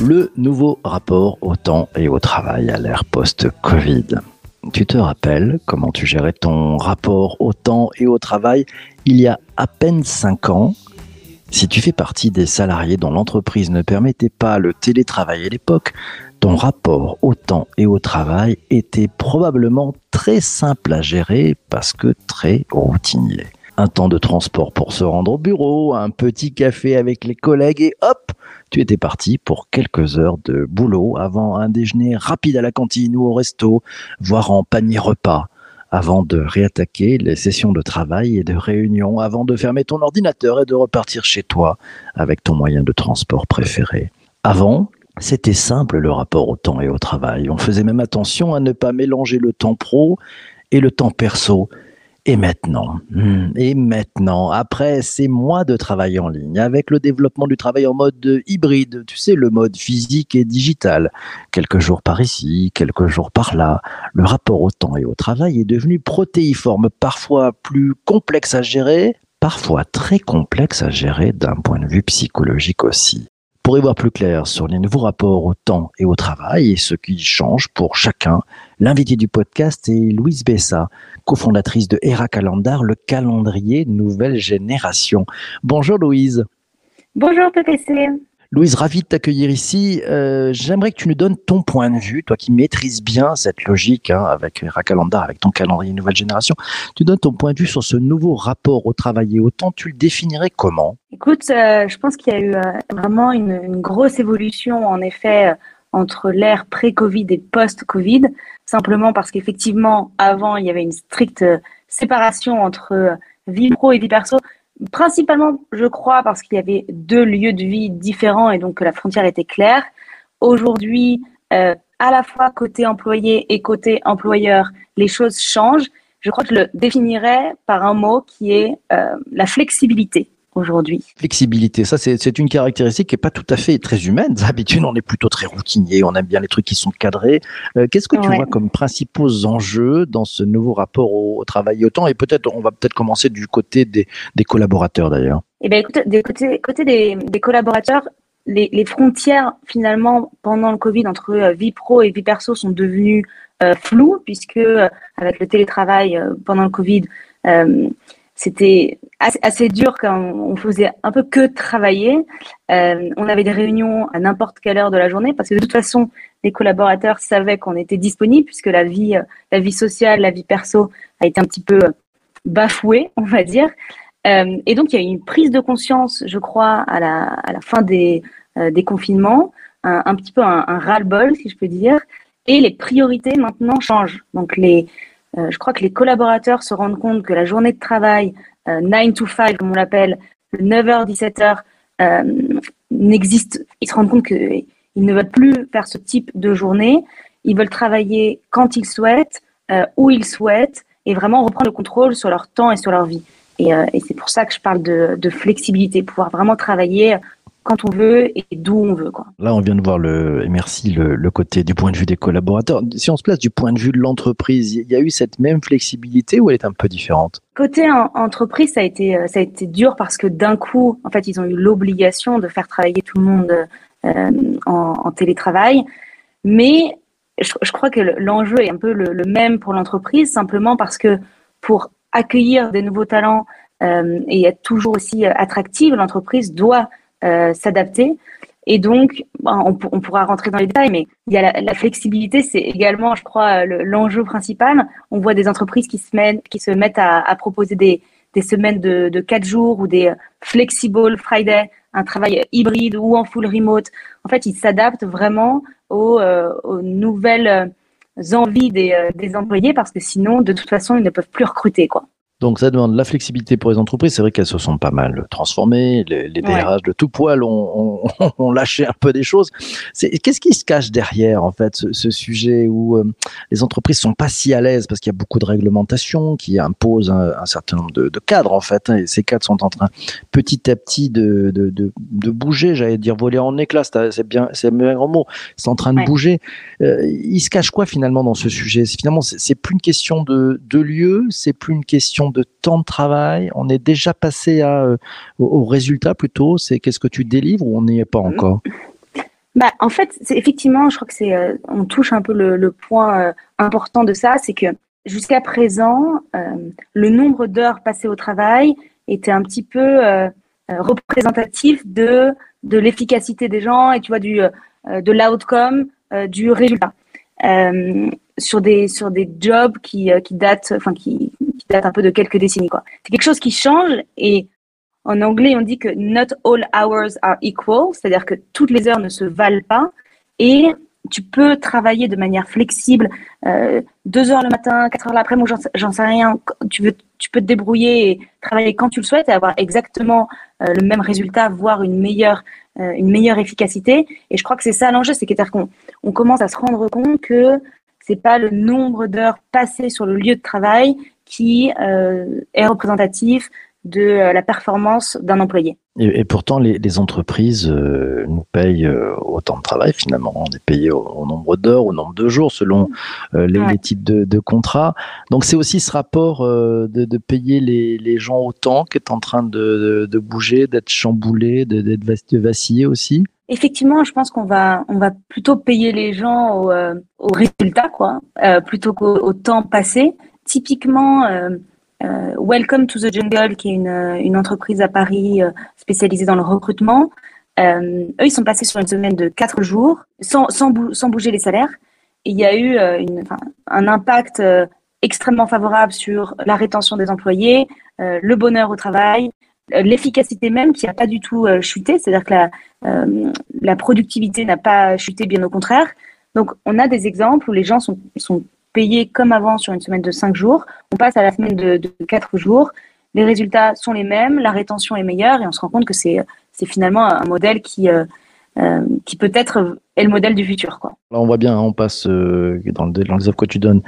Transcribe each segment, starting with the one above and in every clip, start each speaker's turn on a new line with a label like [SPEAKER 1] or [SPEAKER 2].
[SPEAKER 1] Le
[SPEAKER 2] nouveau rapport au temps et au travail à l'ère post-Covid. Tu te rappelles comment tu gérais ton rapport au temps et au travail il y a à peine 5 ans? Si tu fais partie des salariés dont l'entreprise ne permettait pas le télétravail à l'époque, ton rapport au temps et au travail était probablement très simple à gérer parce que très routinier. Un temps de transport pour se rendre au bureau, un petit café avec les collègues et hop, tu étais parti pour quelques heures de boulot avant un déjeuner rapide à la cantine ou au resto, voire en panier repas, avant de réattaquer les sessions de travail et de réunion, avant de fermer ton ordinateur et de repartir chez toi avec ton moyen de transport préféré. Avant, c'était simple le rapport au temps et au travail. On faisait même attention à ne pas mélanger le temps pro et le temps perso. Et maintenant, hmm, et maintenant, après ces mois de travail en ligne, avec le développement du travail en mode hybride, tu sais, le mode physique et digital, quelques jours par ici, quelques jours par là, le rapport au temps et au travail est devenu protéiforme, parfois plus complexe à gérer, parfois très complexe à gérer d'un point de vue psychologique aussi. Pour y voir plus clair sur les nouveaux rapports au temps et au travail et ce qui change pour chacun, l'invité du podcast est Louise Bessa, cofondatrice de Era Calendar, le calendrier nouvelle génération. Bonjour Louise.
[SPEAKER 3] Bonjour PPC.
[SPEAKER 2] Louise, ravi de t'accueillir ici. Euh, J'aimerais que tu nous donnes ton point de vue, toi qui maîtrises bien cette logique hein, avec Era Calendar, avec ton calendrier nouvelle génération. Tu donnes ton point de vue sur ce nouveau rapport au travail et au temps. Tu le définirais comment?
[SPEAKER 3] Écoute, euh, je pense qu'il y a eu euh, vraiment une, grosse évolution en effet entre l'ère pré-Covid et post-Covid, simplement parce qu'effectivement, avant, il y avait une stricte séparation entre vie pro et vie perso. Principalement, je crois, parce qu'il y avait deux lieux de vie différents et donc que la frontière était claire. Aujourd'hui, euh, à la fois côté employé et côté employeur, les choses changent. Je crois que je le définirais par un mot qui est euh, la flexibilité aujourd'hui.
[SPEAKER 2] Flexibilité, ça c'est une caractéristique qui n'est pas tout à fait très humaine. D'habitude, on est plutôt très routinier, on aime bien les trucs qui sont cadrés. Euh, Qu'est-ce que tu
[SPEAKER 3] Ouais.
[SPEAKER 2] vois comme principaux enjeux dans ce nouveau rapport au, au travail et au temps? Et peut-être, on va peut-être commencer du côté des, des collaborateurs d'ailleurs.
[SPEAKER 3] Eh bien, écoute, des côté, côté des, des collaborateurs, les, les frontières finalement pendant le Covid entre euh, vie pro et vie perso sont devenues euh, floues puisque euh, avec le télétravail pendant le Covid, c'était assez, dur quand on faisait un peu que travailler. Euh, on avait des réunions à n'importe quelle heure de la journée parce que de toute façon, les collaborateurs savaient qu'on était disponible puisque la vie, la vie sociale, la vie perso a été un petit peu bafouée, on va dire. Euh, et donc, il y a eu une prise de conscience, je crois, à la, fin des, euh, confinements, un, un petit peu un, un ras-le-bol, si je peux dire. Et les priorités maintenant changent. Donc, les, euh, je crois que les collaborateurs se rendent compte que la journée de travail, euh, 9 to 5, comme on l'appelle, le 9h, 17h, euh, n'existe. Ils se rendent compte qu'ils ne veulent plus faire ce type de journée. Ils veulent travailler quand ils souhaitent, euh, où ils souhaitent, et vraiment reprendre le contrôle sur leur temps et sur leur vie. Et, c'est pour ça que je parle de, flexibilité, pouvoir vraiment travailler quand on veut et d'où on veut. Quoi.
[SPEAKER 2] Là, on vient de voir le, et merci, le, le, côté du point de vue des collaborateurs. Si on se place du point de vue de l'entreprise, il y a eu cette même flexibilité ou elle est un peu différente?
[SPEAKER 3] Côté en, entreprise, ça a été ça a été dur parce que d'un coup, en fait, ils ont eu l'obligation de faire travailler tout le monde euh, en, en, télétravail, mais je, je crois que l'enjeu est un peu le, le même pour l'entreprise, simplement parce que pour accueillir des nouveaux talents euh, et être toujours aussi attractive, l'entreprise doit euh, s'adapter. Et donc, on, on, pourra rentrer dans les détails, mais il y a la, flexibilité, c'est également, je crois, l'enjeu le, principal. On voit des entreprises qui se mettent, qui se mettent à, proposer des, semaines de, de 4 jours ou des flexible Friday, un travail hybride ou en full remote. En fait, ils s'adaptent vraiment aux, euh, nouvelles envies des, des, employés parce que sinon, de toute façon, ils ne peuvent plus recruter. Quoi.
[SPEAKER 2] Donc ça demande la flexibilité pour les entreprises. C'est vrai qu'elles se sont pas mal transformées. Les, les DRH ouais. de tout poil ont, ont, ont, lâché un peu des choses. Qu'est-ce qui se cache derrière en fait ce, ce sujet où euh, les entreprises sont pas si à l'aise? Parce qu'il y a beaucoup de réglementations qui imposent un, un certain nombre de, de, cadres en fait. Hein, et ces cadres sont en train petit à petit de, de, de, de bouger. J'allais dire voler en éclats. C'est bien, c'est un grand mot. C'est en train de
[SPEAKER 3] ouais.
[SPEAKER 2] bouger. Euh, il se cache quoi finalement dans ce sujet? Finalement, c'est plus une question de, de lieu. C'est plus une question de temps de travail On est déjà passé à, au, au, résultat plutôt C'est qu'est-ce que tu délivres ou on n'y est pas
[SPEAKER 3] Mm-hmm.
[SPEAKER 2] encore?
[SPEAKER 3] Bah, en fait, c'est effectivement, je crois que c'est, euh, on touche un peu le, le point euh, important de ça, c'est que jusqu'à présent, euh, le nombre d'heures passées au travail était un petit peu représentatif de de l'efficacité des gens et tu vois du de l'outcome, du résultat. Sur des sur des jobs qui qui datent, enfin qui, qui datent un peu de quelques décennies quoi. C'est quelque chose qui change et en anglais, on dit que not all hours are equal, c'est-à-dire que toutes les heures ne se valent pas. Et tu peux travailler de manière flexible, euh, deux heures le matin, quatre heures l'après-midi, j'en sais rien. Tu, veux, tu peux te débrouiller et travailler quand tu le souhaites et avoir exactement euh, le même résultat, voire une meilleure, euh, une meilleure efficacité. Et je crois que c'est ça l'enjeu, c'est qu'on on commence à se rendre compte que c'est pas le nombre d'heures passées sur le lieu de travail qui est représentatif de la performance d'un employé.
[SPEAKER 2] Et, et, pourtant, les, les entreprises euh, nous payent euh, autant de travail finalement. On est payé au, au nombre d'heures, au nombre de jours, selon euh, les, ouais. les, types de, de, contrats. Donc c'est aussi ce rapport euh, de, de, payer les, les, gens autant qui est en train de, de bouger, d'être chamboulé, d'être vacillé aussi.
[SPEAKER 3] Effectivement, je pense qu'on va, on va plutôt payer les gens au, euh, au résultat, quoi, euh, plutôt qu'au au temps passé. Typiquement, euh, Welcome to the Jungle, qui est une, une entreprise à Paris euh, spécialisée dans le recrutement. Euh, eux, ils sont passés sur une semaine de quatre jours sans, sans, bou sans bouger les salaires. Il y a eu un impact extrêmement favorable sur la rétention des employés, le bonheur au travail, l'efficacité même qui n'a pas du tout chuté, c'est-à-dire que la, productivité n'a pas chuté, bien au contraire. Donc, on a des exemples où les gens sont payé comme avant sur une semaine de 5 jours. On passe à la semaine de, de 4 jours. Les résultats sont les mêmes, la rétention est meilleure et on se rend compte que c'est finalement un modèle qui, euh, euh, qui peut-être est le modèle du futur. Quoi.
[SPEAKER 2] Là, on voit bien, on passe euh, dans, le, dans les offres que tu donnes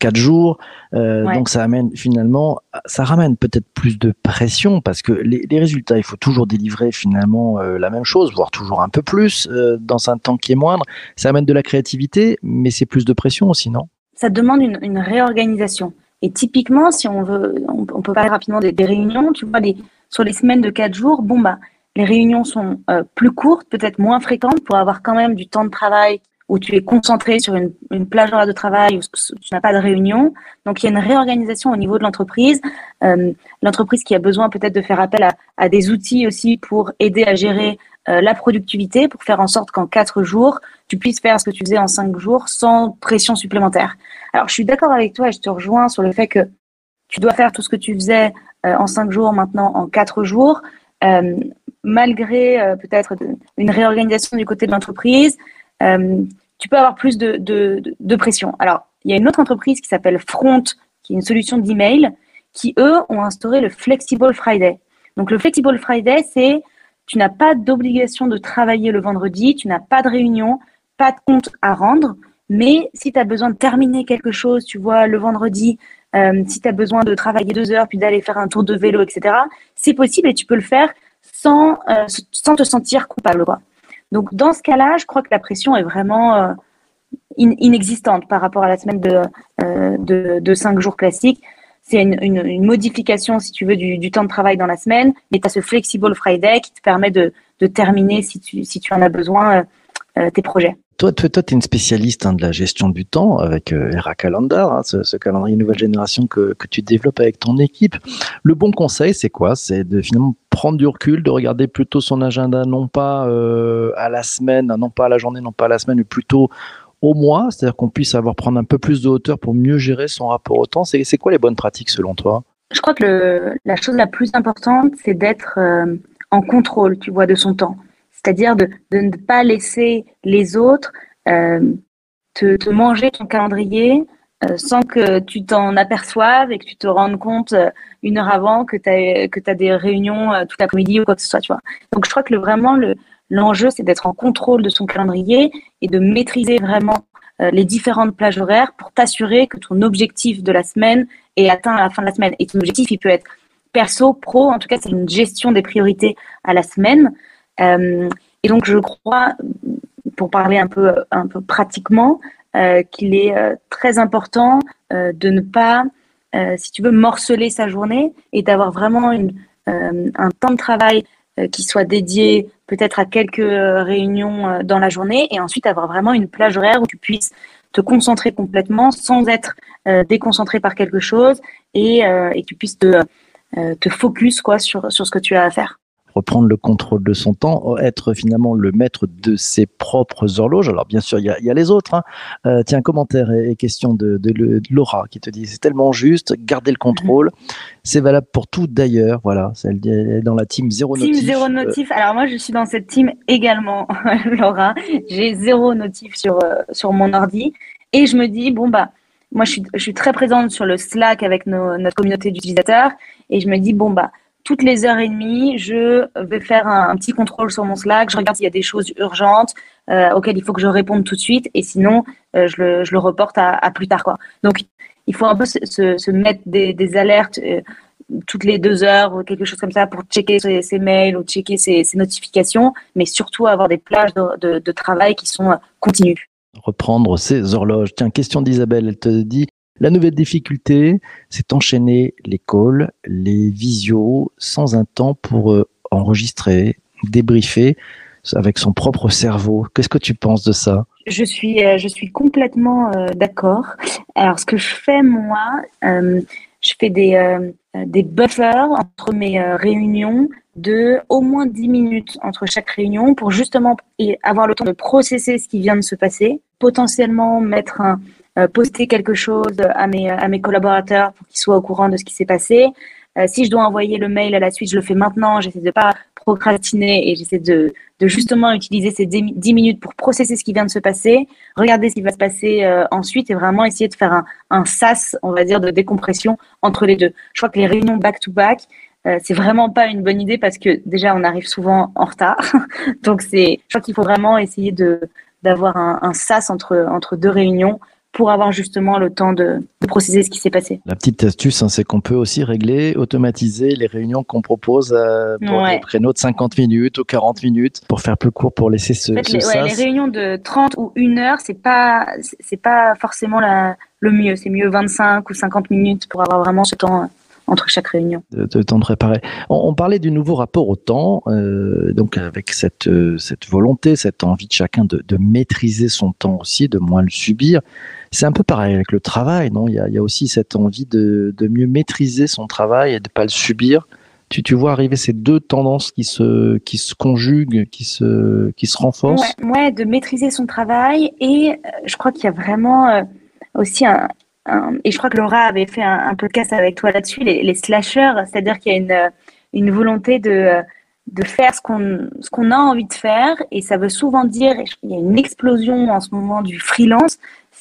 [SPEAKER 2] 4 jours. Euh, ouais. Donc ça amène finalement, ça ramène peut-être plus de pression parce que les, les, résultats, il faut toujours délivrer finalement euh, la même chose, voire toujours un peu plus dans un temps qui est moindre. Ça amène de la créativité, mais c'est plus de pression aussi, non?
[SPEAKER 3] Ça demande une, réorganisation. Et typiquement, si on veut, on, peut parler rapidement des, réunions, tu vois, sur les semaines de quatre jours, bon, bah, les réunions sont euh, plus courtes, peut-être moins fréquentes pour avoir quand même du temps de travail où tu es concentré sur une, plage de travail où tu n'as pas de réunion. Donc, il y a une réorganisation au niveau de l'entreprise. Euh, l'entreprise qui a besoin peut-être de faire appel à, des outils aussi pour aider à gérer euh, la productivité, pour faire en sorte qu'en quatre jours, tu puisses faire ce que tu faisais en cinq jours sans pression supplémentaire. Alors, je suis d'accord avec toi et je te rejoins sur le fait que tu dois faire tout ce que tu faisais euh, en cinq jours maintenant en quatre jours, euh, malgré peut-être une réorganisation du côté de l'entreprise. tu peux avoir plus de, de, de, pression. Alors, il y a une autre entreprise qui s'appelle Front, qui est une solution d'email, qui, eux, ont instauré le Flexible Friday. Donc, le Flexible Friday, c'est tu n'as pas d'obligation de travailler le vendredi, tu n'as pas de réunion, pas de compte à rendre, mais si tu as besoin de terminer quelque chose, tu vois, le vendredi, euh, si tu as besoin de travailler deux heures, puis d'aller faire un tour de vélo, etc., c'est possible et tu peux le faire sans, euh, te sentir coupable. Donc, dans ce cas-là, je crois que la pression est vraiment euh, in inexistante par rapport à la semaine de cinq jours classiques. C'est une, modification, si tu veux, du, temps de travail dans la semaine, mais tu as ce Flexible Friday qui te permet de, de terminer, si tu, si tu en as besoin, tes projets.
[SPEAKER 2] Toi, toi, toi, tu es une spécialiste hein, de la gestion du temps avec euh, Era Calendar, hein, ce, ce, calendrier nouvelle génération que, que, tu développes avec ton équipe. Le bon conseil, c'est quoi? C'est de finalement prendre du recul, de regarder plutôt son agenda, non pas euh, à la semaine, non pas à la journée, non pas à la semaine, mais plutôt au mois, c'est-à-dire qu'on puisse avoir prendre un peu plus de hauteur pour mieux gérer son rapport au temps. C'est quoi les bonnes pratiques selon toi?
[SPEAKER 3] Je crois que le, la chose la plus importante, c'est d'être euh, en contrôle, tu vois, de son temps c'est-à-dire de, ne pas laisser les autres euh, te, manger ton calendrier euh, sans que tu t'en aperçoives et que tu te rendes compte une heure avant que tu as, des réunions toute l'après-midi ou quoi que ce soit. Tu vois. Donc je crois que le, vraiment l'enjeu, c'est d'être en contrôle de son calendrier et de maîtriser vraiment euh, les différentes plages horaires pour t'assurer que ton objectif de la semaine est atteint à la fin de la semaine. Et ton objectif, il peut être perso, pro, en tout cas, c'est une gestion des priorités à la semaine. Euh, et donc, je crois, pour parler un peu, un peu pratiquement, euh, qu'il est très important de ne pas si tu veux, morceler sa journée et d'avoir vraiment un temps de travail qui soit dédié peut-être à quelques euh, réunions euh, dans la journée et ensuite avoir vraiment une plage horaire où tu puisses te concentrer complètement sans être euh, déconcentré par quelque chose et, et tu puisses te, euh, te focus quoi, sur, sur ce que tu as à faire.
[SPEAKER 2] Reprendre le contrôle de son temps, être finalement le maître de ses propres horloges. Alors bien sûr, il y a, il y a les autres. hein. Euh, tiens, commentaire et, et question de, de, de Laura qui te dit c'est tellement juste, garder le contrôle. C'est valable pour tout d'ailleurs. Voilà, elle est dans la team zéro
[SPEAKER 3] Team
[SPEAKER 2] notif.
[SPEAKER 3] zéro
[SPEAKER 2] Euh,
[SPEAKER 3] notif. Alors moi, je suis dans cette team également, Laura. J'ai zéro notif sur, euh, sur mon ordi. Et je me dis, bon, bah, moi, je suis, je suis très présente sur le Slack avec nos- notre communauté d'utilisateurs. Et je me dis, bon, bah, toutes les heures et demie, je vais faire un, petit contrôle sur mon Slack. Je regarde s'il y a des choses urgentes euh, auxquelles il faut que je réponde tout de suite. Et sinon, euh, je, le, reporte à, plus tard. Quoi. Donc, il faut un peu se, mettre des, alertes euh, toutes les deux heures ou quelque chose comme ça pour checker ses, mails ou checker ses, notifications, mais surtout avoir des plages de, de, travail qui sont continues.
[SPEAKER 2] reprendre ses horloges. Tiens, question d'Isabelle, elle te dit la nouvelle difficulté, c'est enchaîner les calls, les visios sans un temps pour euh, enregistrer, débriefer avec son propre cerveau. Qu'est-ce que tu penses de ça?
[SPEAKER 3] Je suis, euh, je suis complètement euh, d'accord. Alors, ce que je fais, moi, je fais des, des buffers entre mes réunions de au moins 10 minutes entre chaque réunion pour justement avoir le temps de processer ce qui vient de se passer, potentiellement mettre un, poster quelque chose à mes, à mes collaborateurs pour qu'ils soient au courant de ce qui s'est passé. Euh, si je dois envoyer le mail à la suite, je le fais maintenant. J'essaie de pas procrastiner et j'essaie de, de justement utiliser ces 10 10 minutes pour processer ce qui vient de se passer, regarder ce qui va se passer euh, ensuite et vraiment essayer de faire un, un sas, on va dire, de décompression entre les deux. Je crois que les réunions back-to-back, euh, c'est vraiment pas une bonne idée parce que déjà on arrive souvent en retard. Donc je crois qu'il faut vraiment essayer d'avoir un, un sas entre entre deux réunions pour avoir justement le temps de, de processer ce qui s'est passé.
[SPEAKER 2] La petite astuce, hein, c'est qu'on peut aussi régler, automatiser les réunions qu'on propose euh, pour
[SPEAKER 3] Ouais.
[SPEAKER 2] des créneaux de 50 minutes ou 40 minutes pour faire plus court pour laisser ce,
[SPEAKER 3] En fait,
[SPEAKER 2] ce
[SPEAKER 3] les, ouais, les
[SPEAKER 2] sas.
[SPEAKER 3] réunions de 30 ou 1 heure, c'est pas c'est- pas forcément la, le mieux. C'est mieux 25 ou 50 minutes pour avoir vraiment ce temps euh, entre chaque réunion.
[SPEAKER 2] de, de temps de préparer. On, on parlait du nouveau rapport au temps, euh, donc avec cette, euh, cette volonté, cette envie de chacun de, de maîtriser son temps aussi, de moins le subir. C'est un peu pareil avec le travail, non? Il y, a, aussi cette envie de, mieux maîtriser son travail et de pas le subir. Tu, vois arriver ces deux tendances qui se, conjuguent, qui se, renforcent?
[SPEAKER 3] Ouais, de maîtriser son travail et euh, je crois qu'il y a vraiment euh, aussi un, et je crois que Laura avait fait un, un podcast avec toi là-dessus, les, les slashers, c'est-à-dire qu'il y a une, euh, volonté de, de faire ce qu'on ce qu'on a envie de faire et ça veut souvent dire, il y a une explosion en ce moment du freelance,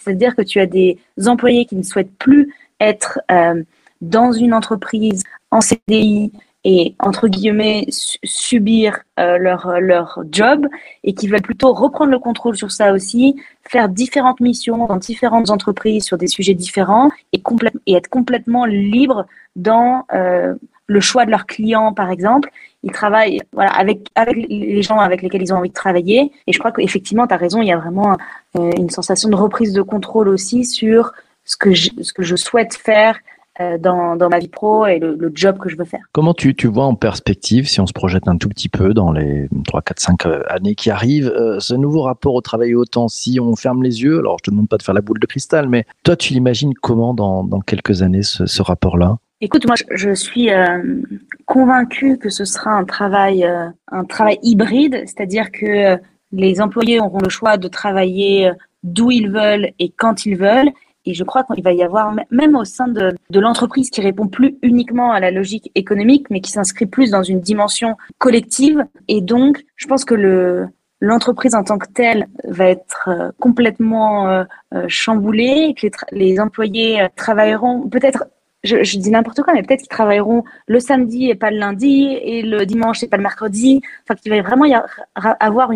[SPEAKER 3] c'est-à-dire que tu as des employés qui ne souhaitent plus être euh, dans une entreprise en CDI et entre guillemets su- subir euh, leur, leur job et qui veulent plutôt reprendre le contrôle sur ça aussi, faire différentes missions dans différentes entreprises sur des sujets différents et, et être complètement libre dans euh, le choix de leurs clients, par exemple. Ils travaillent voilà, avec, avec les gens avec lesquels ils ont envie de travailler. Et je crois qu'effectivement, tu as raison, il y a vraiment euh, une sensation de reprise de contrôle aussi sur ce que je, ce que je souhaite faire euh, dans, dans ma vie pro et le, job que je veux faire.
[SPEAKER 2] Comment tu, tu vois en perspective, si on se projette un tout petit peu dans les 3, 4, 5 euh, années qui arrivent, euh, ce nouveau rapport au travail et au temps, si on ferme les yeux, alors je te demande pas de faire la boule de cristal, mais toi tu l'imagines comment dans, dans quelques années ce, ce rapport-là?
[SPEAKER 3] Écoute, moi, je, suis euh, convaincue que ce sera un travail, euh, un travail hybride, c'est-à-dire que euh, les employés auront le choix de travailler euh, d'où ils veulent et quand ils veulent. Et je crois qu'il va y avoir, même au sein de, de l'entreprise qui répond plus uniquement à la logique économique, mais qui s'inscrit plus dans une dimension collective. Et donc, je pense que le, l'entreprise en tant que telle va être euh, complètement chamboulée, que les, les employés travailleront peut-être je, dis n'importe quoi, mais peut-être qu'ils travailleront le samedi et pas le lundi, et le dimanche et pas le mercredi. Enfin, qu'il va vraiment y avoir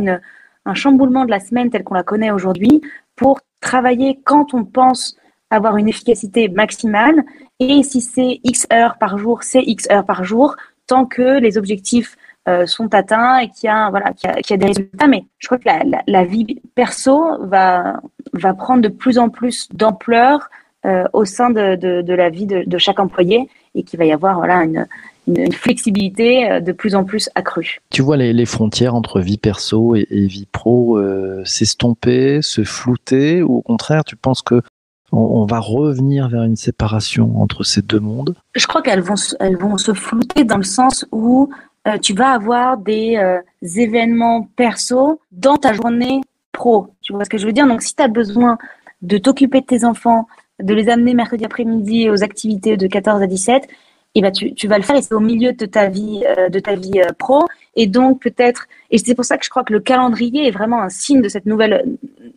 [SPEAKER 3] un chamboulement de la semaine telle qu'on la connaît aujourd'hui pour travailler quand on pense avoir une efficacité maximale. Et si c'est X heures par jour, c'est X heures par jour, tant que les objectifs euh, sont atteints et qu'il y a, voilà, qu'il y a, des résultats. Mais je crois que la, vie perso va prendre de plus en plus d'ampleur euh, au sein de, de, de la vie de, de, chaque employé et qu'il va y avoir voilà, une, une, une, flexibilité euh, de plus en plus accrue.
[SPEAKER 2] Tu vois les, les frontières entre vie perso et, et vie pro euh, s'estomper, se flouter, ou au contraire, tu penses que on, on, va revenir vers une séparation entre ces deux mondes?
[SPEAKER 3] Je crois qu'elles vont, elles vont se flouter dans le sens où euh, tu vas avoir des événements perso dans ta journée pro. Tu vois ce que je veux dire? Donc, si tu as besoin de t'occuper de tes enfants, de les amener mercredi après-midi aux activités de 14 à 17, et ben tu, tu vas le faire et c'est au milieu de ta vie, euh, de ta vie euh, pro. Et donc, peut-être, et c'est pour ça que je crois que le calendrier est vraiment un signe de cette nouvelle,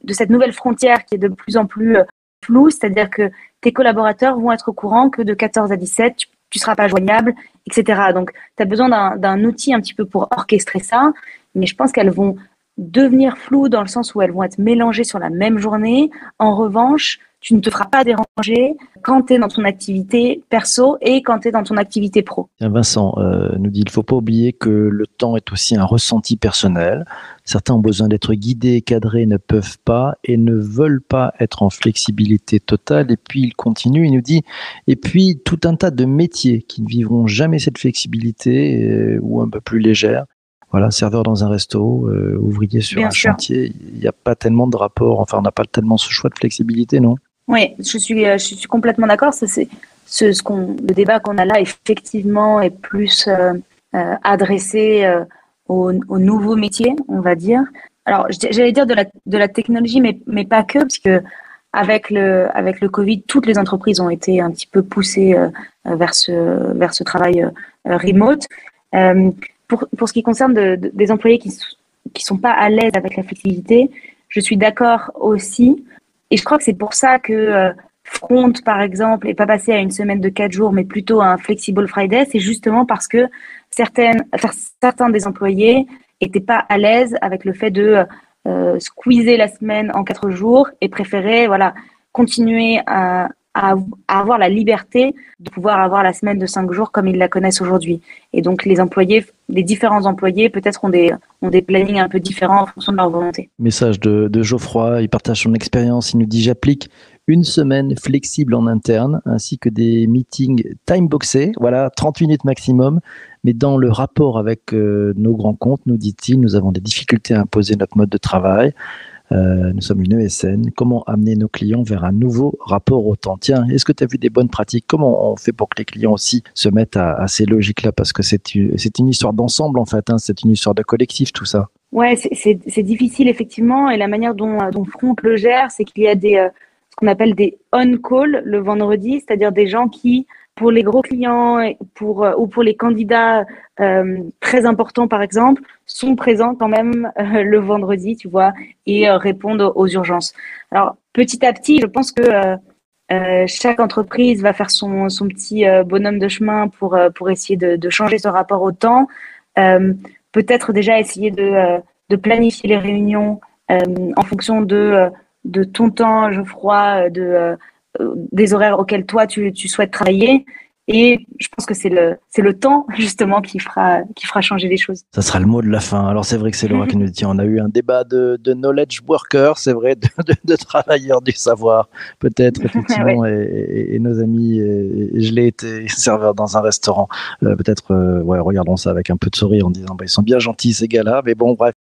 [SPEAKER 3] de cette nouvelle frontière qui est de plus en plus euh, floue, c'est-à-dire que tes collaborateurs vont être au courant que de 14 à 17, tu, tu seras pas joignable, etc. Donc, tu as besoin d'un outil un petit peu pour orchestrer ça, mais je pense qu'elles vont devenir floues dans le sens où elles vont être mélangées sur la même journée. En revanche, tu ne te feras pas déranger quand tu es dans ton activité perso et quand tu es dans ton activité pro.
[SPEAKER 2] Vincent euh, nous dit il ne faut pas oublier que le temps est aussi un ressenti personnel. Certains ont besoin d'être guidés cadrés, ne peuvent pas et ne veulent pas être en flexibilité totale. Et puis il continue, il nous dit et puis tout un tas de métiers qui ne vivront jamais cette flexibilité euh, ou un peu plus légère voilà, serveur dans un resto, euh, ouvrier sur Bien un sûr. chantier, il n'y a pas tellement de rapport, enfin on n'a pas tellement ce choix de flexibilité, non?
[SPEAKER 3] Oui, je suis, je suis complètement d'accord. C'est ce, qu'on, le débat qu'on a là, effectivement, est plus euh, euh, adressé euh, aux, aux, nouveaux métiers, on va dire. Alors, j'allais dire de la, de la technologie, mais, mais pas que, parce que avec le, avec le Covid, toutes les entreprises ont été un petit peu poussées euh, vers, ce, vers ce travail remote. Pour, pour, ce qui concerne de, de, des employés qui qui sont pas à l'aise avec la flexibilité, je suis d'accord aussi. Et je crois que c'est pour ça que euh, Front, par exemple, est pas passé à une semaine de quatre jours, mais plutôt à un flexible Friday. C'est justement parce que certaines, certains des employés étaient pas à l'aise avec le fait de euh, squeezer la semaine en quatre jours et préféraient voilà continuer à, à, avoir la liberté de pouvoir avoir la semaine de cinq jours comme ils la connaissent aujourd'hui. Et donc les employés, les différents employés peut-être ont des, ont des plannings un peu différents en fonction de leur volonté.
[SPEAKER 2] Message de, Geoffroy, il partage son expérience, il nous dit j'applique une semaine flexible en interne ainsi que des meetings time-boxés, voilà, 30 minutes maximum. Mais dans le rapport avec euh, nos grands comptes, nous dit-il, nous avons des difficultés à imposer notre mode de travail. Euh, nous sommes une ESN. Comment amener nos clients vers un nouveau rapport au temps? Tiens, est-ce que tu as vu des bonnes pratiques? Comment on fait pour que les clients aussi se mettent à, ces logiques-là? Parce que c'est une histoire d'ensemble, en fait. Hein, c'est une histoire de collectif, tout ça.
[SPEAKER 3] Ouais, c'est difficile, effectivement. Et la manière dont, dont Front le gère, c'est qu'il y a des, euh, ce qu'on appelle des on-call le vendredi, c'est-à-dire des gens qui pour les gros clients pour, ou pour les candidats euh, très importants, par exemple, sont présents quand même euh, le vendredi, tu vois, et euh, répondent aux urgences. Alors, petit à petit, je pense que euh, chaque entreprise va faire son, son petit bonhomme de chemin pour, pour essayer de, de, changer ce rapport au temps. Peut-être déjà essayer de, de planifier les réunions en fonction de, de ton temps, Geoffroy, de des horaires auxquels toi tu, tu souhaites travailler. Et je pense que c'est le, c'est le temps, justement, qui fera, qui fera changer les choses.
[SPEAKER 2] Ça sera le mot de la fin. Alors, c'est vrai que c'est Laura qui nous dit, on a eu un débat de, de knowledge worker, c'est vrai, de, de, de, travailleurs du savoir, peut-être, effectivement, ouais. et, et, nos amis, et, je l'ai été serveur dans un restaurant. Euh, peut-être, euh, ouais, regardons ça avec un peu de sourire en disant, bah, ils sont bien gentils, ces gars-là, mais bon, bref,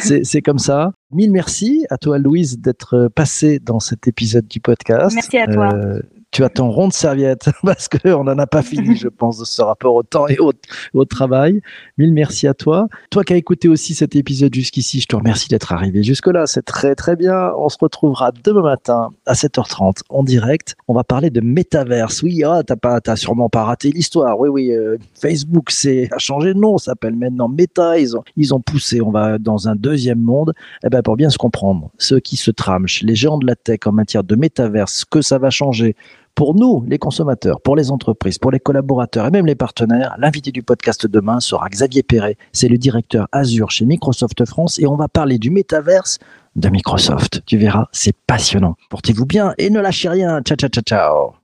[SPEAKER 2] c'est, c'est comme ça. Mille merci à toi, Louise, d'être passée dans cet épisode du podcast.
[SPEAKER 3] Merci à toi. Euh,
[SPEAKER 2] tu as ton rond de serviette parce qu'on n'en a pas fini, je pense, de ce rapport au temps et au, travail. Mille merci à toi. Toi qui as écouté aussi cet épisode jusqu'ici, je te remercie d'être arrivé jusque-là. C'est très très bien. On se retrouvera demain matin à 7h30 en direct. On va parler de métaverse. Oui, ah, t'as pas, sûrement pas raté l'histoire. Oui, oui. Euh, Facebook, a changé de nom. S'appelle maintenant Meta. Ils ont, ils ont poussé. On va dans un deuxième monde. Eh ben, pour bien se comprendre, ceux qui se tramchent, les géants de la tech en matière de métaverse, que ça va changer pour nous, les consommateurs, pour les entreprises, pour les collaborateurs et même les partenaires, l'invité du podcast demain sera Xavier Perret. C'est le directeur Azure chez Microsoft France et on va parler du métaverse de Microsoft. Tu verras, c'est passionnant. Portez-vous bien et ne lâchez rien. Ciao, ciao, ciao, ciao.